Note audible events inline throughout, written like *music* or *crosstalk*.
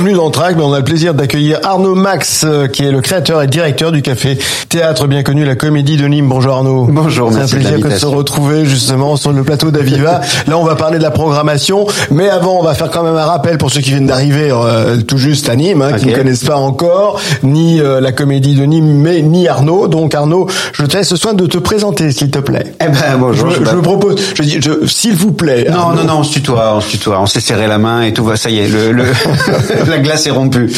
Bienvenue dans Track, on a le plaisir d'accueillir Arnaud Max, euh, qui est le créateur et directeur du café théâtre bien connu, la Comédie de Nîmes. Bonjour Arnaud. Bonjour, C'est un de plaisir que de se retrouver justement sur le plateau d'Aviva. *laughs* Là, on va parler de la programmation, mais avant, on va faire quand même un rappel pour ceux qui viennent d'arriver euh, tout juste à Nîmes, hein, qui ne connaissent pas encore ni euh, la Comédie de Nîmes, mais ni Arnaud. Donc Arnaud, je te laisse ce soin de te présenter, s'il te plaît. Eh ben bonjour. je, je- je me propose, je dis, s'il vous plaît. Non, Arnaud. non, non, on se tutoie, on se tutoie. On s'est serré la main et tout va, ça y est, le, le- *laughs* la glace est rompue.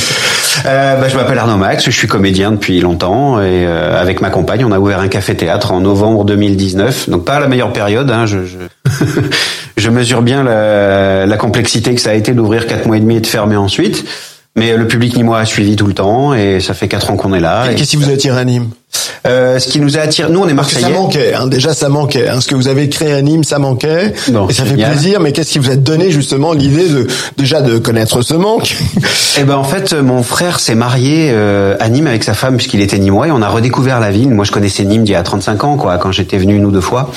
Euh, bah, je m'appelle Arnaud Max, je suis comédien depuis longtemps et euh, avec ma compagne, on a ouvert un café-théâtre en novembre 2019. Donc pas la meilleure période, hein, je, je, *laughs* je mesure bien la, la complexité que ça a été d'ouvrir quatre mois et demi et de fermer ensuite. Mais le public nîmois a suivi tout le temps et ça fait quatre ans qu'on est là. Et Et, Qu'est-ce qui vous attire à Nîmes? Euh, ce qui nous a attiré, nous on est Parce que ça marseillais. manquait, hein. déjà ça manquait. Hein. Ce que vous avez créé à Nîmes, ça manquait. Bon, et ça fait plaisir, mais qu'est-ce qui vous a donné justement l'idée de déjà de connaître ce manque? *laughs* Eh ben en fait, mon frère s'est marié euh, à Nîmes avec sa femme puisqu'il était nîmois et on a redécouvert la ville. Moi, je connaissais Nîmes d'il y a 35 ans, quoi, quand j'étais venu une ou deux fois.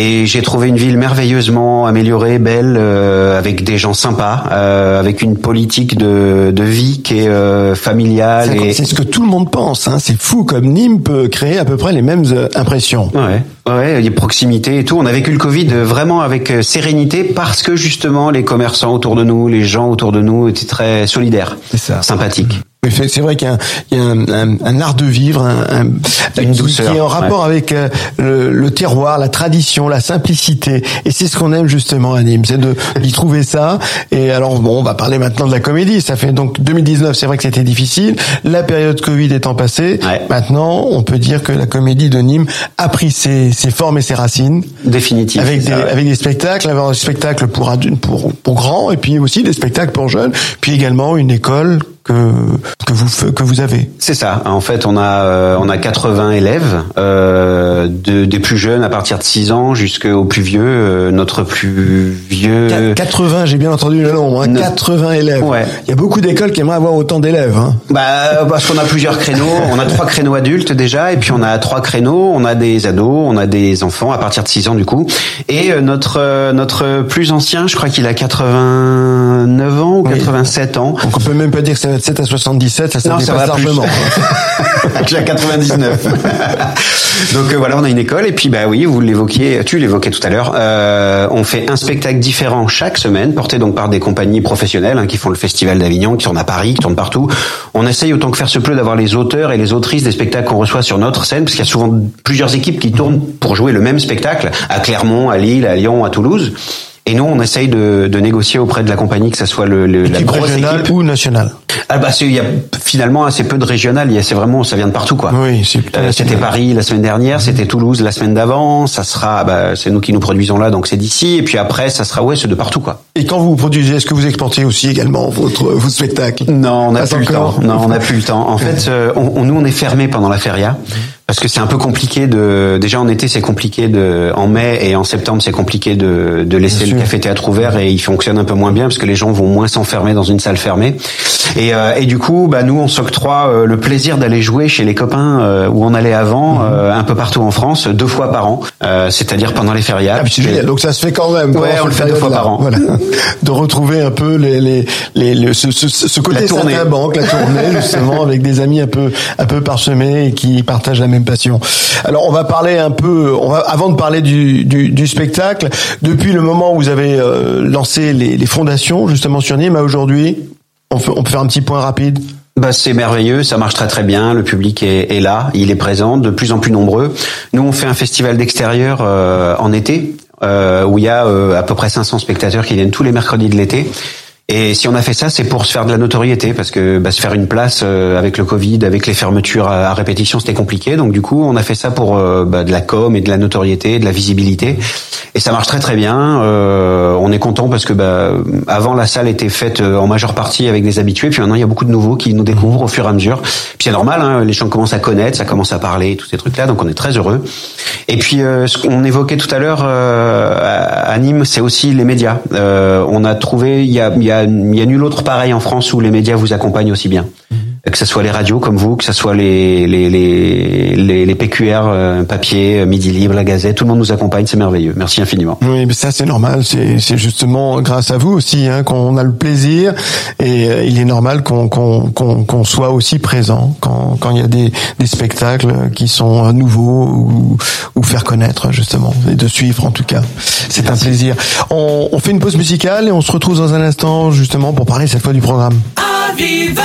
Et j'ai trouvé une ville merveilleusement améliorée, belle, euh, avec des gens sympas, euh, avec une politique de, de vie qui est euh, familiale. C'est Et... c'est ce que tout le monde pense. Hein. C'est fou comme Nîmes peut créer à peu près les mêmes euh, impressions. Ouais, ouais, il y a proximité et tout. On a vécu le Covid vraiment avec sérénité parce que justement les commerçants autour de nous, les gens autour de nous étaient très solidaires, C'est ça. sympathiques. C'est vrai qu'il y a, un, il y a un, un- un art de vivre, un, un- Une qui, douceur, qui est en rapport avec euh, le, le terroir, la tradition, la simplicité. Et c'est ce qu'on aime justement à Nîmes, c'est de d'y trouver ça. Et alors bon, on va parler maintenant de la comédie. Ça fait donc 2019, c'est vrai que c'était difficile. La période Covid étant passée, Ouais. maintenant on peut dire que la comédie de Nîmes a pris ses, ses formes et ses racines. Définitif. Avec des, ça, ouais. avec des spectacles, avoir des spectacles pour adultes, pour pour grands, et puis aussi des spectacles pour jeunes, puis également une école que que vous que vous avez. C'est ça. En fait, on a euh, on a 80 élèves, euh, des plus jeunes à partir de 6 ans jusqu'au plus vieux. Euh, notre plus vieux. 80, j'ai bien entendu le nombre. Hein, 80 élèves. Il y a beaucoup d'écoles qui aimeraient avoir autant d'élèves. Hein. Bah parce qu'on a plusieurs créneaux. *laughs* On a trois créneaux adultes déjà, et puis on a trois créneaux. On a des ados, on a des enfants à partir de 6 ans du coup, et notre notre plus ancien, je crois qu'il a 89 ans ou 87 ans. Donc on peut même pas dire que c'est 87 à 77, ça, ça non, dépasse largement. J'ai à 99. Donc euh, voilà, on a une école et puis bah oui, vous l'évoquiez, tu l'évoquais tout à l'heure. Euh, on fait un spectacle différent chaque semaine, porté donc par des compagnies professionnelles hein, qui font le Festival d'Avignon, qui tournent à Paris, qui tournent partout. On essaye autant que faire se peut d'avoir les auteurs et les autrices des spectacles qu'on reçoit sur notre scène, parce qu'il y a souvent plusieurs équipes qui tournent pour jouer le même spectacle à Clermont, à Lille, à Lyon, à Toulouse. Et nous, on essaye de, de négocier auprès de la compagnie que ça soit le, le- la grosse régionale équipe. ou nationale. Ah bah c'est- il y a finalement assez peu de régional. Il y a c'est vraiment ça vient de partout quoi. Oui, Euh, c'était. Paris la semaine dernière, c'était Toulouse la semaine d'avant. Ça sera bah, c'est nous qui nous produisons là donc c'est d'ici et puis après ça sera ouais c'est de partout quoi. Et quand vous produisez, est-ce que vous exportez aussi également votre vos spectacles Non, on n'a plus le temps. Non, on n'a plus le temps. En fait, euh, on, on- nous on est fermé pendant la feria parce que c'est un peu compliqué de. Déjà en été c'est compliqué de. En mai et en septembre c'est compliqué de, de laisser le café théâtre ouvert et il fonctionne un peu moins bien parce que les gens vont moins s'enfermer dans une salle fermée. Et, euh, et du coup, bah nous on s'octroie euh, le plaisir d'aller jouer chez les copains euh, où on allait avant, euh, un peu partout en France, deux fois par an, euh, c'est-à-dire pendant les férias. Ah. Donc ça se fait quand même. Ouais, on le fait deux fois par an. Voilà. *laughs* De retrouver un peu les, les, les, le- ce, ce, ce côté La tournée. banque, la tournée *laughs* justement avec des amis un peu un peu parsemés et qui partagent la même passion. Alors on va parler un peu. On va avant de parler du, spectacle. Depuis le moment où vous avez euh, lancé les, fondations justement sur Nîmes à aujourd'hui, on, peut faire un petit point rapide. Bah, c'est merveilleux, ça marche très très bien, le public est, là, il est présent, de plus en plus nombreux. Nous, on fait un festival d'extérieur euh, en été, euh, où il y a à peu près 500 spectateurs qui viennent tous les mercredis de l'été. Et si on a fait ça, c'est pour se faire de la notoriété, parce que bah, se faire une place euh, avec le Covid, avec les fermetures à, répétition, c'était compliqué. Donc du coup, on a fait ça pour euh, bah, de la com et de la notoriété, de la visibilité. Et ça marche très très bien. Euh, on est content parce que bah, avant la salle était faite euh, en majeure partie avec des habitués, puis maintenant il y a beaucoup de nouveaux qui nous découvrent au fur et à mesure. Puis c'est normal, hein, les gens commencent à connaître, ça commence à parler, tous ces trucs-là, donc on est très heureux. Et puis euh, ce qu'on évoquait tout à l'heure à Nîmes, c'est aussi les médias. On a trouvé, il y a, y, a, il y a nul autre pareil en France où les médias vous accompagnent aussi bien. Que ce soit les radios comme vous, que ce soit les les les les, les PQR euh, papier, Midi Libre, la Gazette, tout le monde nous accompagne, c'est merveilleux. Merci infiniment. Oui, mais ça c'est normal, c'est c'est justement grâce à vous aussi hein, qu'on a le plaisir et euh, il est normal qu'on qu'on qu'on qu'on soit aussi présent quand quand il y a des des spectacles qui sont nouveaux ou ou faire connaître justement et de suivre en tout cas. C'est un plaisir. On, on fait une pause musicale et on se retrouve dans un instant justement pour parler cette fois du programme. Aviva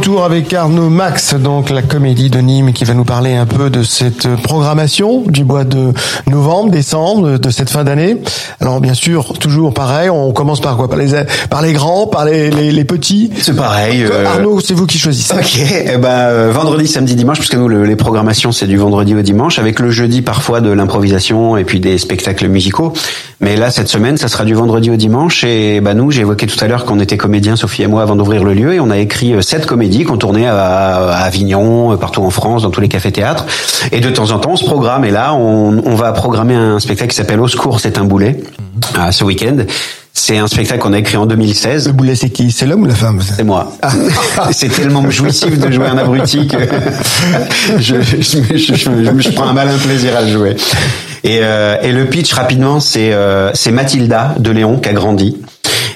retour avec Arnaud Max, donc la comédie de Nîmes qui va nous parler un peu de cette programmation du mois de novembre, décembre, de cette fin d'année. Alors bien sûr, toujours pareil, on commence par quoi? Par les par les grands, par les les, les petits? C'est pareil. euh, Arnaud, c'est vous qui choisissez. Ok, eh ben, euh, vendredi, samedi, dimanche, puisque nous, le- les programmations, c'est du vendredi au dimanche, avec le jeudi parfois de l'improvisation et puis des spectacles musicaux. Mais là, cette semaine, ça sera du vendredi au dimanche. Et bah, nous, j'ai évoqué tout à l'heure qu'on était comédiens, Sophie et moi, avant d'ouvrir le lieu, et on a écrit euh, sept comédies qu'on tournait à, Avignon, euh, partout en France, dans tous les cafés-théâtres. Et de temps en temps, on se programme. Et là, on, on va programmer un spectacle qui s'appelle Au secours, c'est un boulet, euh, ce week-end. C'est un spectacle qu'on a écrit en 2016. Le boulet, c'est qui? C'est l'homme ou la femme? C'est moi. *laughs* c'est tellement jouissif de jouer un abruti que *laughs* je, je, je- je- je- je prends un malin plaisir à le jouer. Et, euh, et le pitch rapidement, c'est euh, c'est Mathilda de Léon qui a grandi.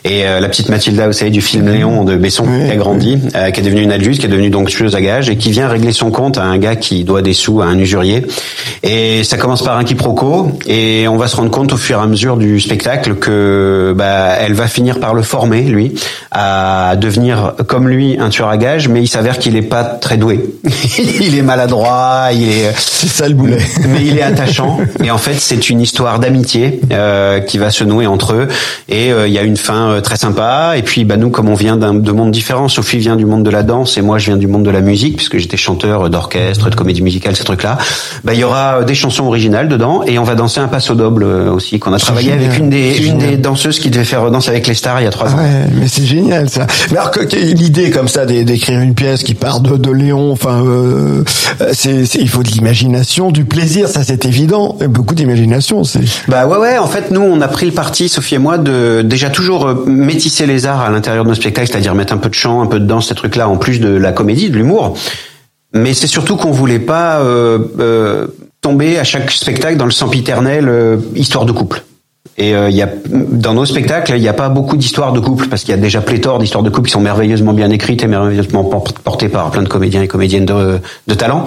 Et euh, la petite Mathilda, vous savez, du film Léon de Besson, Oui. qui a grandi, euh, qui est devenue une adulte, qui est devenue donc tueuse à gages, et qui vient régler son compte à un gars qui doit des sous à un usurier. Et ça commence par un quiproquo, et on va se rendre compte au fur et à mesure du spectacle que bah, elle va finir par le former, lui, à devenir comme lui un tueur à gages, mais il s'avère qu'il est pas très doué. *laughs* il est maladroit, il est C'est ça le boulet. *laughs* mais il est attachant et en fait c'est une histoire d'amitié euh, qui va se nouer entre eux et euh, il y a une fin euh, très sympa et puis bah nous comme on vient d'un de mondes différents Sophie vient du monde de la danse et moi je viens du monde de la musique puisque j'étais chanteur d'orchestre de comédie musicale ces trucs là bah il y aura euh, des chansons originales dedans et on va danser un passo double euh, aussi qu'on a travaillé génial. avec une des une des danseuses qui devait faire danse avec les stars il y a trois ans Ouais, mais c'est génial ça. Mais alors l'idée comme ça d'é- d'écrire une pièce qui part de, de Léon, enfin, euh, c'est, c'est- il faut de l'imagination, du plaisir, ça c'est évident. Et beaucoup d'imagination, c'est. Bah ouais ouais en fait nous on a pris le parti Sophie et moi de déjà toujours métisser les arts à l'intérieur de nos spectacles c'est-à-dire mettre un peu de chant un peu de danse ces trucs là en plus de la comédie de l'humour. Mais c'est surtout qu'on voulait pas euh, euh, tomber à chaque spectacle dans le sempiternel euh, histoire de couple et euh, y a dans nos spectacles il n'y a pas beaucoup d'histoires de couple parce qu'il y a déjà pléthore d'histoires de couple qui sont merveilleusement bien écrites et merveilleusement por- portées par plein de comédiens et comédiennes de, de talent.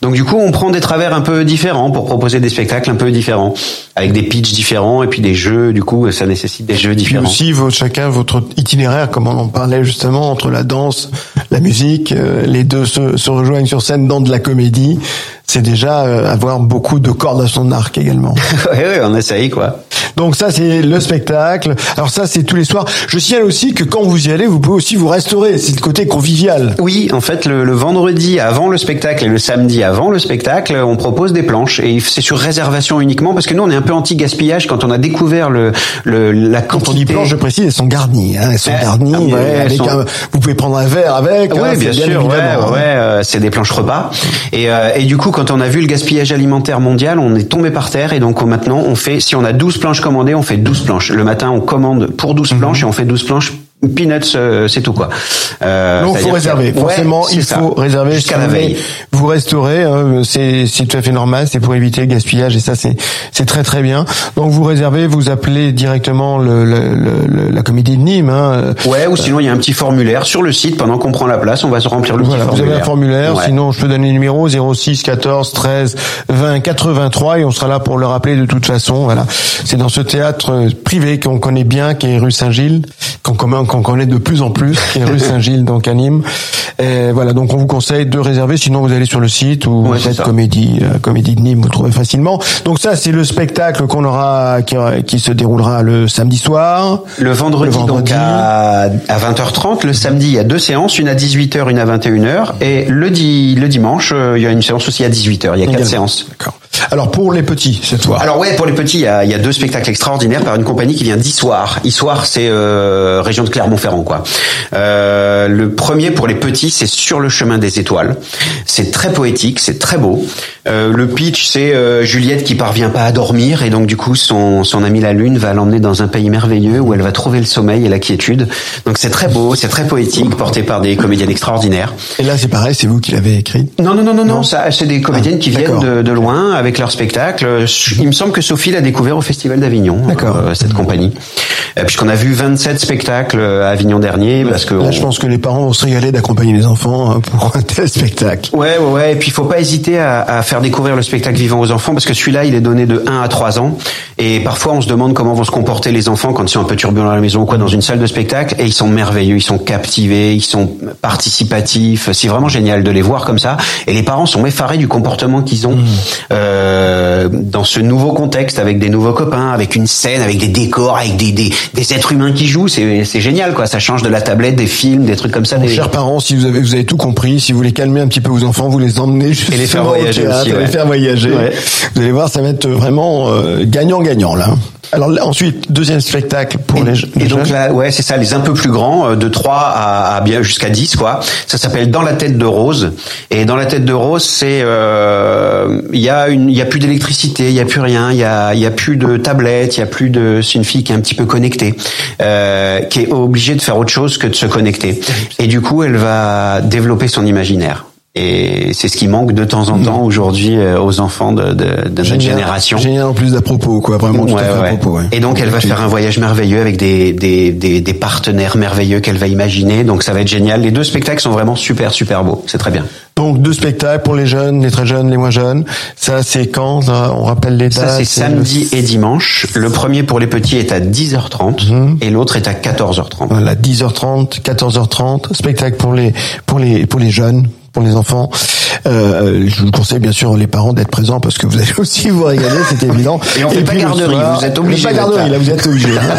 Donc du coup on prend des travers un peu différents pour proposer des spectacles un peu différents avec des pitchs différents et puis des jeux. Du coup ça nécessite des jeux Puis différents. aussi votre, chacun votre itinéraire, comme on en parlait justement entre la danse, la musique, euh, les deux se, se rejoignent sur scène dans de la comédie. C'est déjà euh, avoir beaucoup de cordes à son arc également. *laughs* ouais, ouais, on essaye quoi Donc ça c'est le spectacle. Alors ça c'est tous les soirs. Je signale aussi que quand vous y allez, vous pouvez aussi vous restaurer. C'est le côté convivial. Oui, en fait, le, le vendredi avant le spectacle et le samedi avant le spectacle, on propose des planches et c'est sur réservation uniquement parce que nous on est un peu anti-gaspillage quand on a découvert le, le la Quand quantité. on dit planche, je précise, elles sont garnies. Hein, elles sont Ouais, garnies. ah ouais, euh, avec elles sont- un- vous pouvez prendre un verre avec. Oui, hein, bien sûr, ouais, hein. euh, c'est des planches repas. Et, euh, et du coup, quand on a vu le gaspillage alimentaire mondial, on est tombé par terre. Et donc on- maintenant, on fait, si on a 12 planches commandées, on fait 12 planches. Le matin, on commande pour 12 Mhm. planches et on fait 12 planches. Peanuts, euh, c'est tout quoi. Euh, Donc c'est-à-dire faut réserver. que- Forcément, il ça. faut réserver jusqu'à la veille. Vous restaurez, hein, c'est c'est tout à fait normal. C'est pour éviter le gaspillage et ça c'est c'est très très bien. Donc vous réservez, vous appelez directement le, le- le- la comédie de Nîmes. Hein. Ouais, ou sinon il y a un petit formulaire sur le site. Pendant qu'on prend la place, on va se remplir le Voilà, petit vous formulaire. avez un formulaire, Ouais. sinon je peux donner le numéro 06 14 13 20 83 et on sera là pour le rappeler de toute façon. Voilà, c'est dans ce théâtre euh, privé qu'on connaît bien, qui est rue Saint-Gilles, qu'on commun- qu'on connaît de plus en plus, qui est rue Saint-Gilles donc à Nîmes. Et voilà, donc on vous conseille de réserver, sinon vous allez sur le site ou Ouais, ça. comédie, euh, comédie de Nîmes, vous trouvez facilement. Donc ça c'est le spectacle qu'on aura, qui, qui se déroulera le samedi soir. Le vendredi, Le vendredi. donc à, à 20h30. Le samedi, il y a deux séances, une à 18h, une à 21h. Et le, di- le dimanche, euh, il y a une séance aussi à 18h. Il y a quatre Également. séances. D'accord. Alors pour les petits cette fois. Alors ouais, pour les petits, il y a, y a deux spectacles extraordinaires par une compagnie qui vient d'Issoire. Issoire, c'est euh, région de Clermont-Ferrand, quoi. Euh, le premier pour les petits, c'est sur le chemin des étoiles. C'est très poétique, c'est très beau. Euh, le pitch, c'est euh, Juliette qui parvient pas à dormir et donc du coup son son ami la lune va l'emmener dans un pays merveilleux où elle va trouver le sommeil et la quiétude. Donc c'est très beau, c'est très poétique, porté par des comédiennes extraordinaires. Et là c'est pareil, c'est vous qui l'avez écrit? Non, non, non, non, non, ça, c'est des comédiennes Ah, qui viennent de, de loin avec leur spectacle. Il me semble que Sophie l'a découvert au Festival d'Avignon, euh, cette compagnie. Euh, Puisqu'on a vu 27 spectacles à Avignon dernier, parce que... Là, on- je pense que les parents vont se régaler d'accompagner les enfants hein, pour *laughs* un tel spectacle. Ouais, ouais, ouais. Et puis, il faut pas hésiter à, à faire découvrir le spectacle vivant aux enfants, parce que celui-là, il est donné de 1 à 3 ans. Et parfois, on se demande comment vont se comporter les enfants quand ils sont un peu turbulents à la maison ou quoi, dans une salle de spectacle. Et ils sont merveilleux, ils sont captivés, ils sont participatifs. C'est vraiment génial de les voir comme ça. Et les parents sont effarés du comportement qu'ils ont euh, dans ce nouveau contexte, avec des nouveaux copains, avec une scène, avec des décors, avec des, des, des êtres humains qui jouent. C'est c'est génial, quoi. Ça change de la tablette, des films, des trucs comme ça. Bon, des- chers parents, si vous avez, vous avez tout compris, si vous voulez calmer un petit peu vos enfants, vous les emmenez justement les faire voyager théâtre, aussi, les ouais. faire voyager. Ouais. Vous allez voir, ça va être vraiment euh, gagnant-gagnant là. Alors ensuite, deuxième spectacle pour les, les Et donc jeunes. là, ouais, c'est ça, les un peu plus grands, euh, de 3 à, à bien jusqu'à 10, quoi. Ça s'appelle Dans la tête de Rose. Et Dans la tête de Rose, c'est euh, il y a une, il y a plus d'électricité, il y a plus rien, il y a, il y a plus de tablette, il y a plus de, c'est une fille qui est un petit peu connectée, euh, qui est obligée de faire autre chose que de se connecter. Et du coup, elle va développer son imaginaire. Et c'est ce qui manque de temps en temps aujourd'hui euh, aux enfants de, de, de notre génération. Génial en plus d'à propos, quoi. Vraiment tout à Ouais, à propos. ouais. Et donc elle va faire un voyage merveilleux avec des, des, des, des partenaires merveilleux qu'elle va imaginer. Donc ça va être génial. Les deux spectacles sont vraiment super super beaux. C'est très bien. Donc deux spectacles pour les jeunes, les très jeunes, les moins jeunes. Ça c'est quand ça? On rappelle les dates. Ça c'est samedi le- et dimanche. Le premier pour les petits est à 10h30 Mhm. et l'autre est à 14h30. Voilà, 10h30, 14h30, spectacle pour les pour les pour les jeunes, pour les enfants. Euh, je vous conseille bien sûr les parents d'être présents parce que vous allez *laughs* aussi vous régaler, c'est évident. Et on fait pas puis le garderie, vous êtes obligés Pas garderie, là. là vous êtes obligés. hein.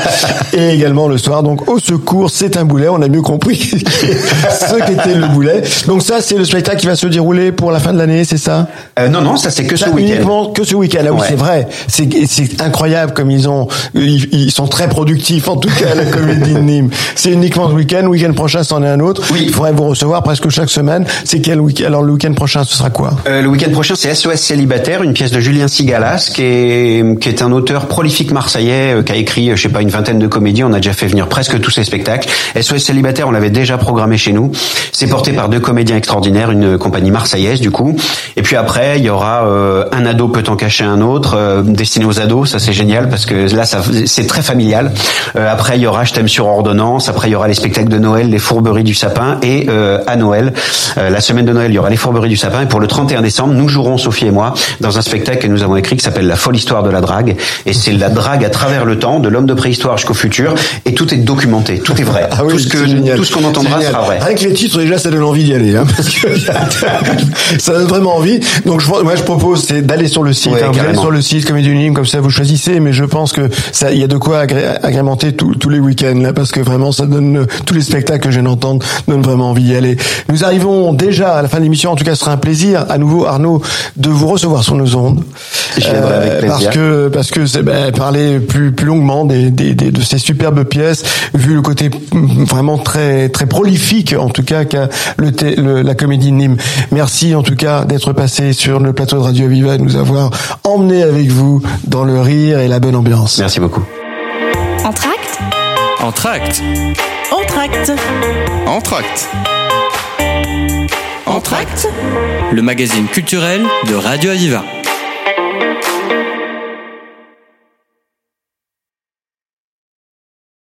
*laughs* Et également le soir, donc au secours, c'est un boulet. On a mieux compris *laughs* ce qu'était le boulet. Donc ça, c'est le spectacle qui va se dérouler pour la fin de l'année, c'est ça? Euh, non non, ça c'est que ce week-end. uniquement que ce week-end. Ah oui, Ouais. c'est vrai. C'est c'est incroyable comme ils ont ils, ils sont très productifs en tout cas à la comédie de Nîmes. C'est uniquement ce week-end. Week-end prochain, c'en est un autre. Oui. Il faudrait vous recevoir presque chaque semaine. C'est Alors le week-end prochain, ce sera quoi? Euh, le week-end prochain, c'est SOS Célibataire, une pièce de Julien Sigalas, qui est, qui est un auteur prolifique marseillais, euh, qui a écrit, euh, je sais pas, une vingtaine de comédies. On a déjà fait venir presque tous ses spectacles. SOS Célibataire, on l'avait déjà programmé chez nous. C'est porté par deux comédiens extraordinaires, une compagnie marseillaise, du coup. Et puis après, il y aura euh, un ado peut en cacher un autre, destiné aux ados. Ça, c'est génial parce que là, c'est très familial. Après, il y aura Je t'aime sur ordonnance. Après, il y aura les spectacles de Noël, les fourberies du sapin. Et à Noël, la semaine de Noël, il y aura les fourberies du sapin. Et pour le 31 décembre, nous jouerons, Sophie et moi, dans un spectacle que nous avons écrit qui s'appelle La folle histoire de la drague. Et c'est la drague à travers le temps, de l'homme de préhistoire jusqu'au futur. Et tout est documenté, tout est vrai. Ah oui, tout ce que tout ce qu'on entendra sera vrai. Rien que les titres déjà, ça donne envie d'y aller, hein, parce que *laughs* ça donne vraiment envie. Donc je, moi je propose c'est d'aller sur le site. Ouais, hein. vous allez sur le site Comédie Unanime, comme ça vous choisissez. Mais je pense que ça, il y a de quoi agré- agrémenter tous tous les week-ends là, parce que vraiment ça donne tous les spectacles que je viens d'entendre donnent vraiment envie d'y aller. Nous arrivons déjà à la fin de l'émission. En tout cas, ce sera un plaisir à nouveau Arnaud de vous recevoir sur nos ondes. Je viendrai avec plaisir. parce que parce que c'est ben, parler plus plus longuement des, des, des- de ces superbes pièces vu le côté mm, vraiment très très prolifique en tout cas qu'a le, la comédie de Nîmes. Merci en tout cas d'être passé sur le plateau de Radio Viva et de nous avoir emmené avec vous dans le rire et la bonne ambiance. Merci beaucoup. Entracte Entracte. Entracte Entracte. Le magazine culturel de Radio Aviva.